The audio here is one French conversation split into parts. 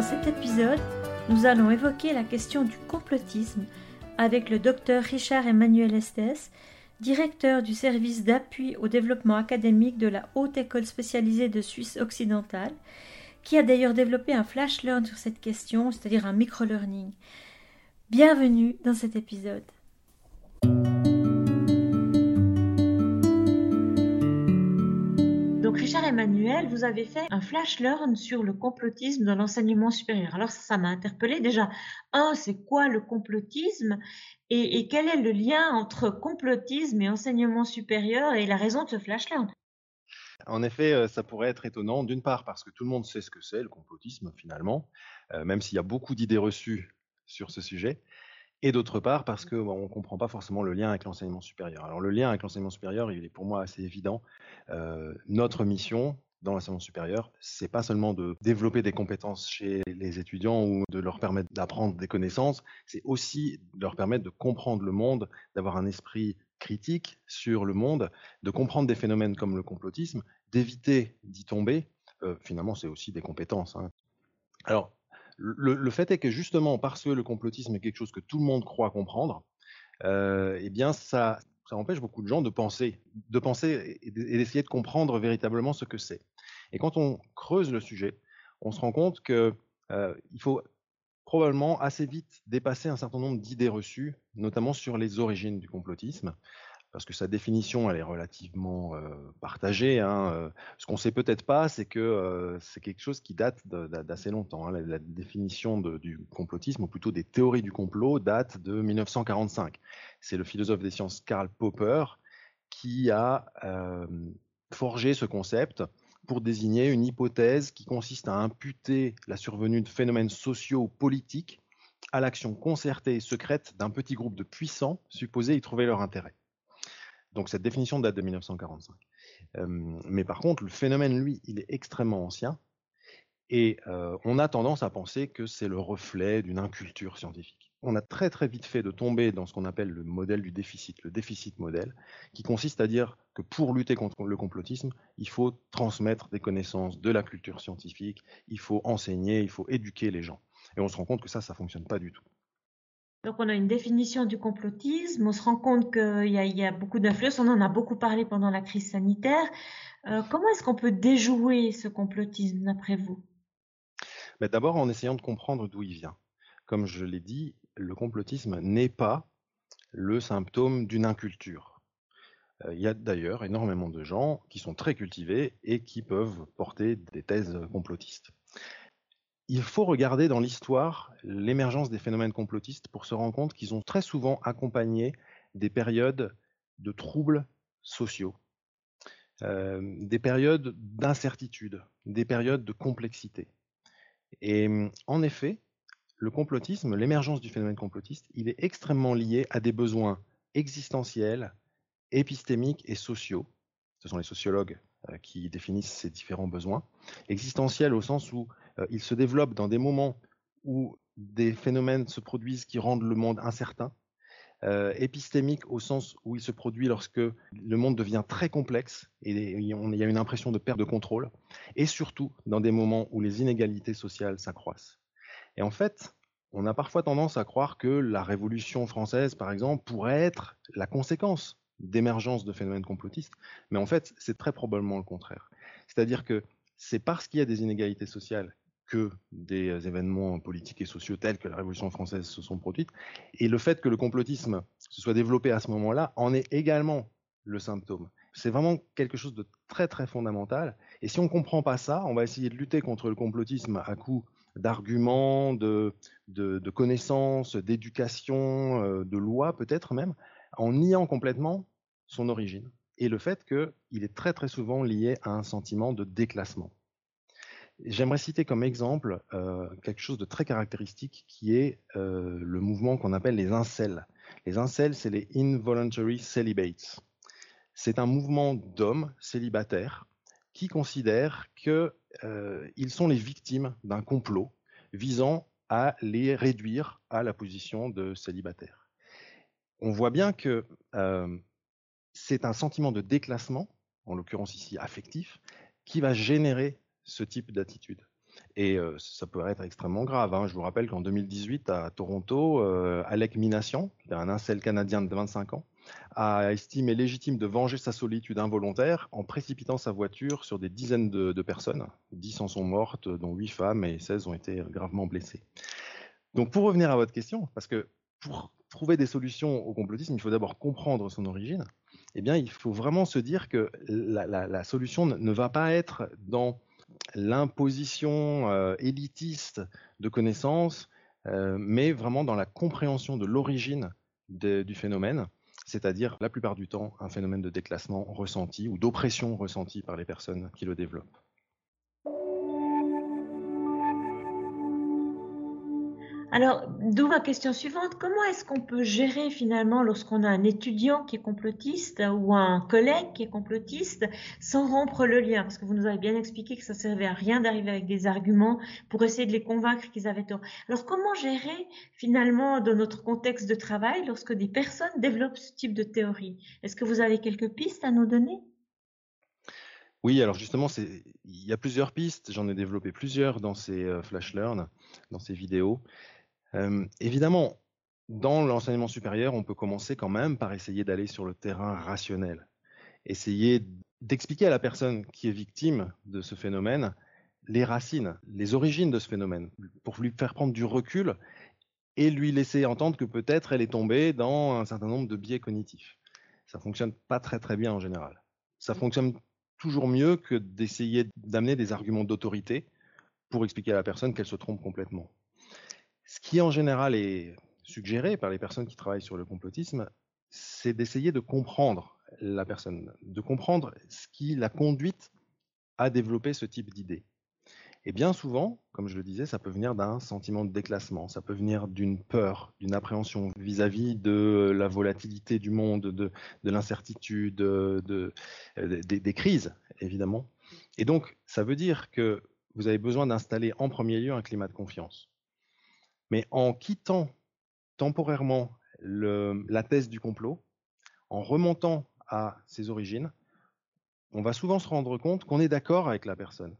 Dans cet épisode, nous allons évoquer la question du complotisme avec le docteur Richard Emmanuel Estes, directeur du service d'appui au développement académique de la Haute École spécialisée de Suisse occidentale, qui a d'ailleurs développé un flash learn sur cette question, c'est-à-dire un micro-learning. Bienvenue dans cet épisode. Donc Richard Emmanuel, vous avez fait un flash learn sur le complotisme dans l'enseignement supérieur. Alors ça, m'a interpellé déjà. Un, c'est quoi le complotisme? Et, quel est le lien entre complotisme et enseignement supérieur et la raison de ce flash learn? En effet, euh, ça pourrait être étonnant, d'une part parce que tout le monde sait ce que c'est le complotisme finalement, euh, même s'il y a beaucoup d'idées reçues sur ce sujet, et d'autre part parce qu'on ne comprend pas forcément le lien avec l'enseignement supérieur. Alors le lien avec l'enseignement supérieur, il est pour moi assez évident. Euh, notre mission dans l'enseignement supérieur, c'est pas seulement de développer des compétences chez les étudiants ou de leur permettre d'apprendre des connaissances, c'est aussi de leur permettre de comprendre le monde, d'avoir un esprit critique sur le monde, de comprendre des phénomènes comme le complotisme, d'éviter d'y tomber. Euh, finalement, c'est aussi des compétences. Hein. Alors, le, fait est que justement, parce que le complotisme est quelque chose que tout le monde croit comprendre, euh, eh bien, ça, empêche beaucoup de gens de penser, de penser et d'essayer de comprendre véritablement ce que c'est. Et quand on creuse le sujet, on se rend compte qu'il euh, faut probablement assez vite dépasser un certain nombre d'idées reçues, notamment sur les origines du complotisme parce que sa définition, elle est relativement partagée. Hein, ce qu'on sait peut-être pas, c'est que c'est quelque chose qui date d'assez longtemps. Hein. La, définition du complotisme, ou plutôt des théories du complot, date de 1945. C'est le philosophe des sciences Karl Popper qui a forgé ce concept pour désigner une hypothèse qui consiste à imputer la survenue de phénomènes sociaux ou politiques à l'action concertée et secrète d'un petit groupe de puissants supposés y trouver leur intérêt. Donc cette définition date de 1945. mais par contre, le phénomène, lui, il est extrêmement ancien. Et on a tendance à penser que c'est le reflet d'une inculture scientifique. On a très très vite fait de tomber dans ce qu'on appelle le modèle du déficit, le déficit modèle, qui consiste à dire que pour lutter contre le complotisme, il faut transmettre des connaissances de la culture scientifique, il faut enseigner, il faut éduquer les gens. Et on se rend compte que ça, ça fonctionne pas du tout. Donc on a une définition du complotisme, on se rend compte qu'il y, a beaucoup d'influence, on en a beaucoup parlé pendant la crise sanitaire. Euh, comment est-ce qu'on peut déjouer ce complotisme d'après vous? Mais D'abord en essayant de comprendre d'où il vient. Comme je l'ai dit, le complotisme n'est pas le symptôme d'une inculture. Euh, il y a d'ailleurs énormément de gens qui sont très cultivés et qui peuvent porter des thèses complotistes il faut regarder dans l'histoire l'émergence des phénomènes complotistes pour se rendre compte qu'ils ont très souvent accompagné des périodes de troubles sociaux, euh, des périodes d'incertitude, des périodes de complexité. Et en effet, le complotisme, l'émergence du phénomène complotiste, il est extrêmement lié à des besoins existentiels, épistémiques et sociaux. Ce sont les sociologues euh, qui définissent ces différents besoins. Existentiels au sens où il se développe dans des moments où des phénomènes se produisent qui rendent le monde incertain, euh, épistémique au sens où il se produit lorsque le monde devient très complexe et il y a une impression de perte de contrôle, et surtout dans des moments où les inégalités sociales s'accroissent. Et en fait, on a parfois tendance à croire que la Révolution française, par exemple, pourrait être la conséquence d'émergence de phénomènes complotistes, mais en fait, c'est très probablement le contraire. C'est-à-dire que c'est parce qu'il y a des inégalités sociales que des euh, événements politiques et sociaux tels que la Révolution française se sont produits. Et le fait que le complotisme se soit développé à ce moment-là en est également le symptôme. C'est vraiment quelque chose de très très fondamental. Et si on ne comprend pas ça, on va essayer de lutter contre le complotisme à coup d'arguments, de, de, connaissances, d'éducation, euh, de lois peut-être même, en niant complètement son origine. Et le fait qu'il est très très souvent lié à un sentiment de déclassement. J'aimerais citer comme exemple euh, quelque chose de très caractéristique qui est euh, le mouvement qu'on appelle les incels. Les incels, c'est les involuntary celibates. C'est un mouvement d'hommes célibataires qui considèrent qu'ils euh, sont les victimes d'un complot visant à les réduire à la position de célibataire. On voit bien que c'est un sentiment de déclassement, en l'occurrence ici affectif, qui va générer ce type d'attitude. Et ça peut être extrêmement grave. Hein. Je vous rappelle qu'en 2018, à Toronto, Alec Minassian, un incel canadien de 25 ans, a estimé légitime de venger sa solitude involontaire en précipitant sa voiture sur des dizaines de, personnes. 10 en sont mortes, dont 8 femmes, et 16 ont été gravement blessées. Donc pour revenir à votre question, parce que pour trouver des solutions au complotisme, il faut d'abord comprendre son origine. Eh bien, il faut vraiment se dire que la, solution ne va pas être dans l'imposition euh, élitiste de connaissances, euh, mais vraiment dans la compréhension de l'origine du phénomène, c'est-à-dire la plupart du temps un phénomène de déclassement ressenti ou d'oppression ressentie par les personnes qui le développent. Alors, d'où ma question suivante. Comment est-ce qu'on peut gérer finalement lorsqu'on a un étudiant qui est complotiste ou un collègue qui est complotiste sans rompre le lien? Parce que vous nous avez bien expliqué que ça servait à rien d'arriver avec des arguments pour essayer de les convaincre qu'ils avaient tort. Alors, comment gérer finalement dans notre contexte de travail lorsque des personnes développent ce type de théorie? Est-ce que vous avez quelques pistes à nous donner? Oui, alors justement, il y a plusieurs pistes. J'en ai développé plusieurs dans ces euh, flash learn, dans ces vidéos évidemment, dans l'enseignement supérieur, on peut commencer quand même par essayer d'aller sur le terrain rationnel, essayer d'expliquer à la personne qui est victime de ce phénomène les racines, les origines de ce phénomène, pour lui faire prendre du recul et lui laisser entendre que peut-être elle est tombée dans un certain nombre de biais cognitifs. Ça fonctionne pas très très bien en général. Ça fonctionne toujours mieux que d'essayer d'amener des arguments d'autorité pour expliquer à la personne qu'elle se trompe complètement. Ce qui en général est suggéré par les personnes qui travaillent sur le complotisme, c'est d'essayer de comprendre la personne, de comprendre ce qui l'a conduite à développer ce type d'idée. Et bien souvent, comme je le disais, ça peut venir d'un sentiment de déclassement, ça peut venir d'une peur, d'une appréhension vis-à-vis de la volatilité du monde, de, l'incertitude, de, des crises, évidemment. Et donc, ça veut dire que vous avez besoin d'installer en premier lieu un climat de confiance. Mais en quittant temporairement la thèse du complot, en remontant à ses origines, on va souvent se rendre compte qu'on est d'accord avec la personne,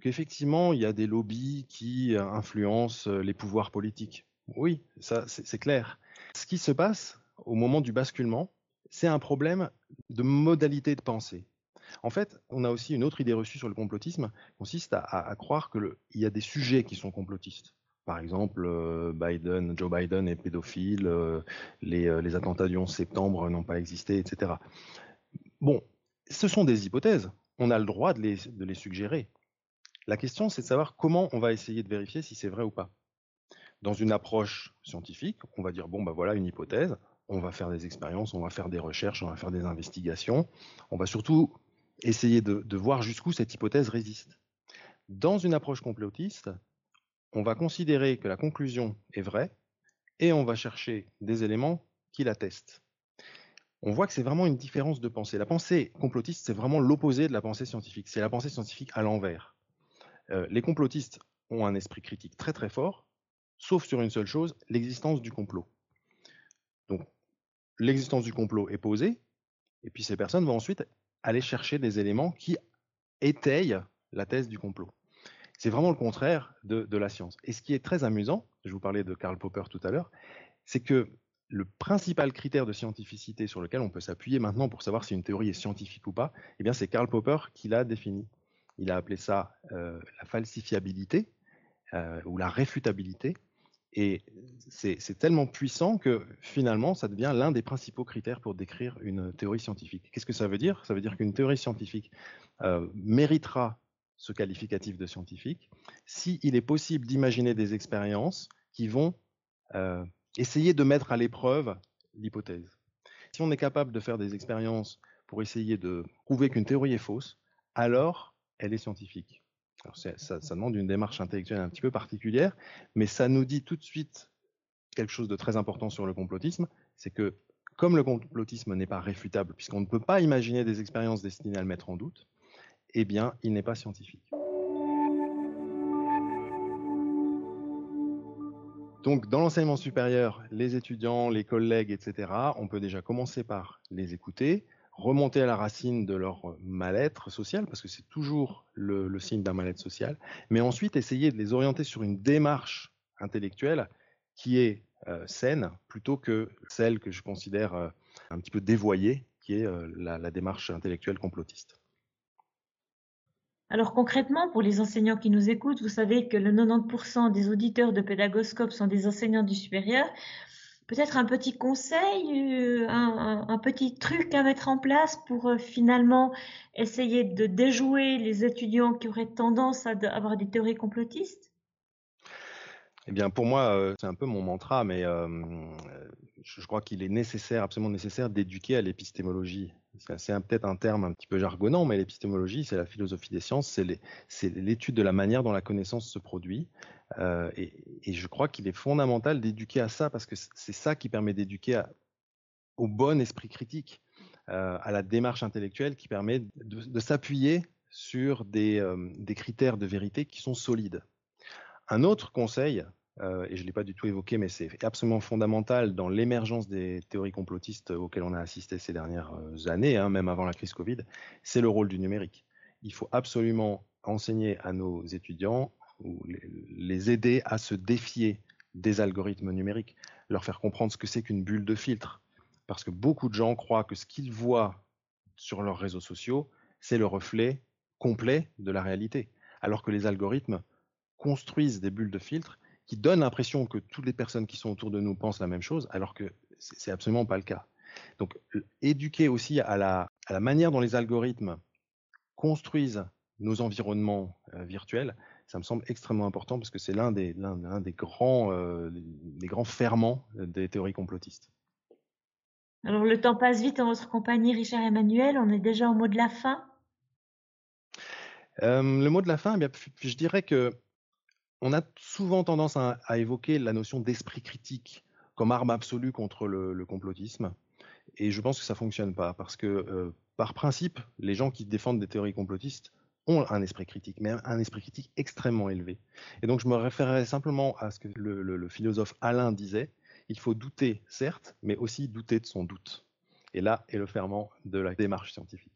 qu'effectivement, il y a des lobbies qui influencent les pouvoirs politiques. Oui, ça, c'est clair. Ce qui se passe au moment du basculement, c'est un problème de modalité de pensée. En fait, on a aussi une autre idée reçue sur le complotisme, consiste à croire qu'il y a des sujets qui sont complotistes. Par exemple, euh, Biden, Joe Biden est pédophile, euh, euh, les, attentats du 11 septembre n'ont pas existé, etc. Bon, ce sont des hypothèses. On a le droit de les, suggérer. La question, c'est de savoir comment on va essayer de vérifier si c'est vrai ou pas. Dans une approche scientifique, on va dire bon, bah voilà une hypothèse, on va faire des expériences, on va faire des recherches, on va faire des investigations. On va surtout essayer de voir jusqu'où cette hypothèse résiste. Dans une approche complotiste, on va considérer que la conclusion est vraie et on va chercher des éléments qui l'attestent. On voit que c'est vraiment une différence de pensée. La pensée complotiste, c'est vraiment l'opposé de la pensée scientifique. C'est la pensée scientifique à l'envers. Euh, les complotistes ont un esprit critique très très fort, sauf sur une seule chose, l'existence du complot. Donc, l'existence du complot est posée, et puis ces personnes vont ensuite aller chercher des éléments qui étayent la thèse du complot. C'est vraiment le contraire de, la science. Et ce qui est très amusant, je vous parlais de Karl Popper tout à l'heure, c'est que le principal critère de scientificité sur lequel on peut s'appuyer maintenant pour savoir si une théorie est scientifique ou pas, eh bien c'est Karl Popper qui l'a défini. Il a appelé ça euh, la falsifiabilité euh, ou la réfutabilité. Et c'est tellement puissant que finalement, ça devient l'un des principaux critères pour décrire une théorie scientifique. Qu'est-ce que ça veut dire? Ça veut dire qu'une théorie scientifique euh, méritera ce qualificatif de scientifique, s'il est possible d'imaginer des expériences qui vont euh, essayer de mettre à l'épreuve l'hypothèse. Si on est capable de faire des expériences pour essayer de prouver qu'une théorie est fausse, alors elle est scientifique. ça, ça, demande une démarche intellectuelle un petit peu particulière, mais ça nous dit tout de suite quelque chose de très important sur le complotisme, c'est que comme le complotisme n'est pas réfutable, puisqu'on ne peut pas imaginer des expériences destinées à le mettre en doute, eh bien, il n'est pas scientifique. Donc, dans l'enseignement supérieur, les étudiants, les collègues, etc., on peut déjà commencer par les écouter, remonter à la racine de leur mal-être social, parce que c'est toujours le, signe d'un mal-être social, mais ensuite essayer de les orienter sur une démarche intellectuelle qui est euh, saine, plutôt que celle que je considère euh, un petit peu dévoyée, qui est euh, la, démarche intellectuelle complotiste. Alors concrètement, pour les enseignants qui nous écoutent, vous savez que le 90% des auditeurs de Pédagoscope sont des enseignants du supérieur. Peut-être un petit conseil, euh, un, petit truc à mettre en place pour euh, finalement essayer de déjouer les étudiants qui auraient tendance à avoir des théories complotistes? Eh bien, pour moi, euh, c'est un peu mon mantra, mais je crois qu'il est nécessaire, absolument nécessaire, d'éduquer à l'épistémologie. C'est peut-être un terme un petit peu jargonnant, mais l'épistémologie, c'est la philosophie des sciences, c'est l'étude de la manière dont la connaissance se produit. Euh, et, je crois qu'il est fondamental d'éduquer à ça parce que c'est ça qui permet d'éduquer au bon esprit critique, euh, à la démarche intellectuelle qui permet de, s'appuyer sur euh, des, critères de vérité qui sont solides. Un autre conseil, et je ne l'ai pas du tout évoqué, mais c'est absolument fondamental dans l'émergence des théories complotistes auxquelles on a assisté ces dernières années, hein, même avant la crise Covid, c'est le rôle du numérique. Il faut absolument enseigner à nos étudiants ou les aider à se défier des algorithmes numériques, leur faire comprendre ce que c'est qu'une bulle de filtre. Parce que beaucoup de gens croient que ce qu'ils voient sur leurs réseaux sociaux, c'est le reflet complet de la réalité. Alors que les algorithmes construisent des bulles de filtre qui donnent l'impression que toutes les personnes qui sont autour de nous pensent la même chose, alors que c'est absolument pas le cas. Donc, éduquer aussi à la, à la manière dont les algorithmes construisent nos environnements euh, virtuels, ça me semble extrêmement important parce que c'est l'un des, l'un, des, grands, euh, des grands ferments des théories complotistes. Alors le temps passe vite en votre compagnie, Richard Emmanuel. On est déjà au mot de la fin. Euh, le mot de la fin, eh bien, je dirais que on a souvent tendance à, évoquer la notion d'esprit critique comme arme absolue contre le, complotisme. Et je pense que ça fonctionne pas parce que, euh, par principe, les gens qui défendent des théories complotistes ont un esprit critique, mais un esprit critique extrêmement élevé. Et donc je me référerai simplement à ce que le, philosophe Alain disait, il faut douter, certes, mais aussi douter de son doute. Et là est le ferment de la démarche scientifique.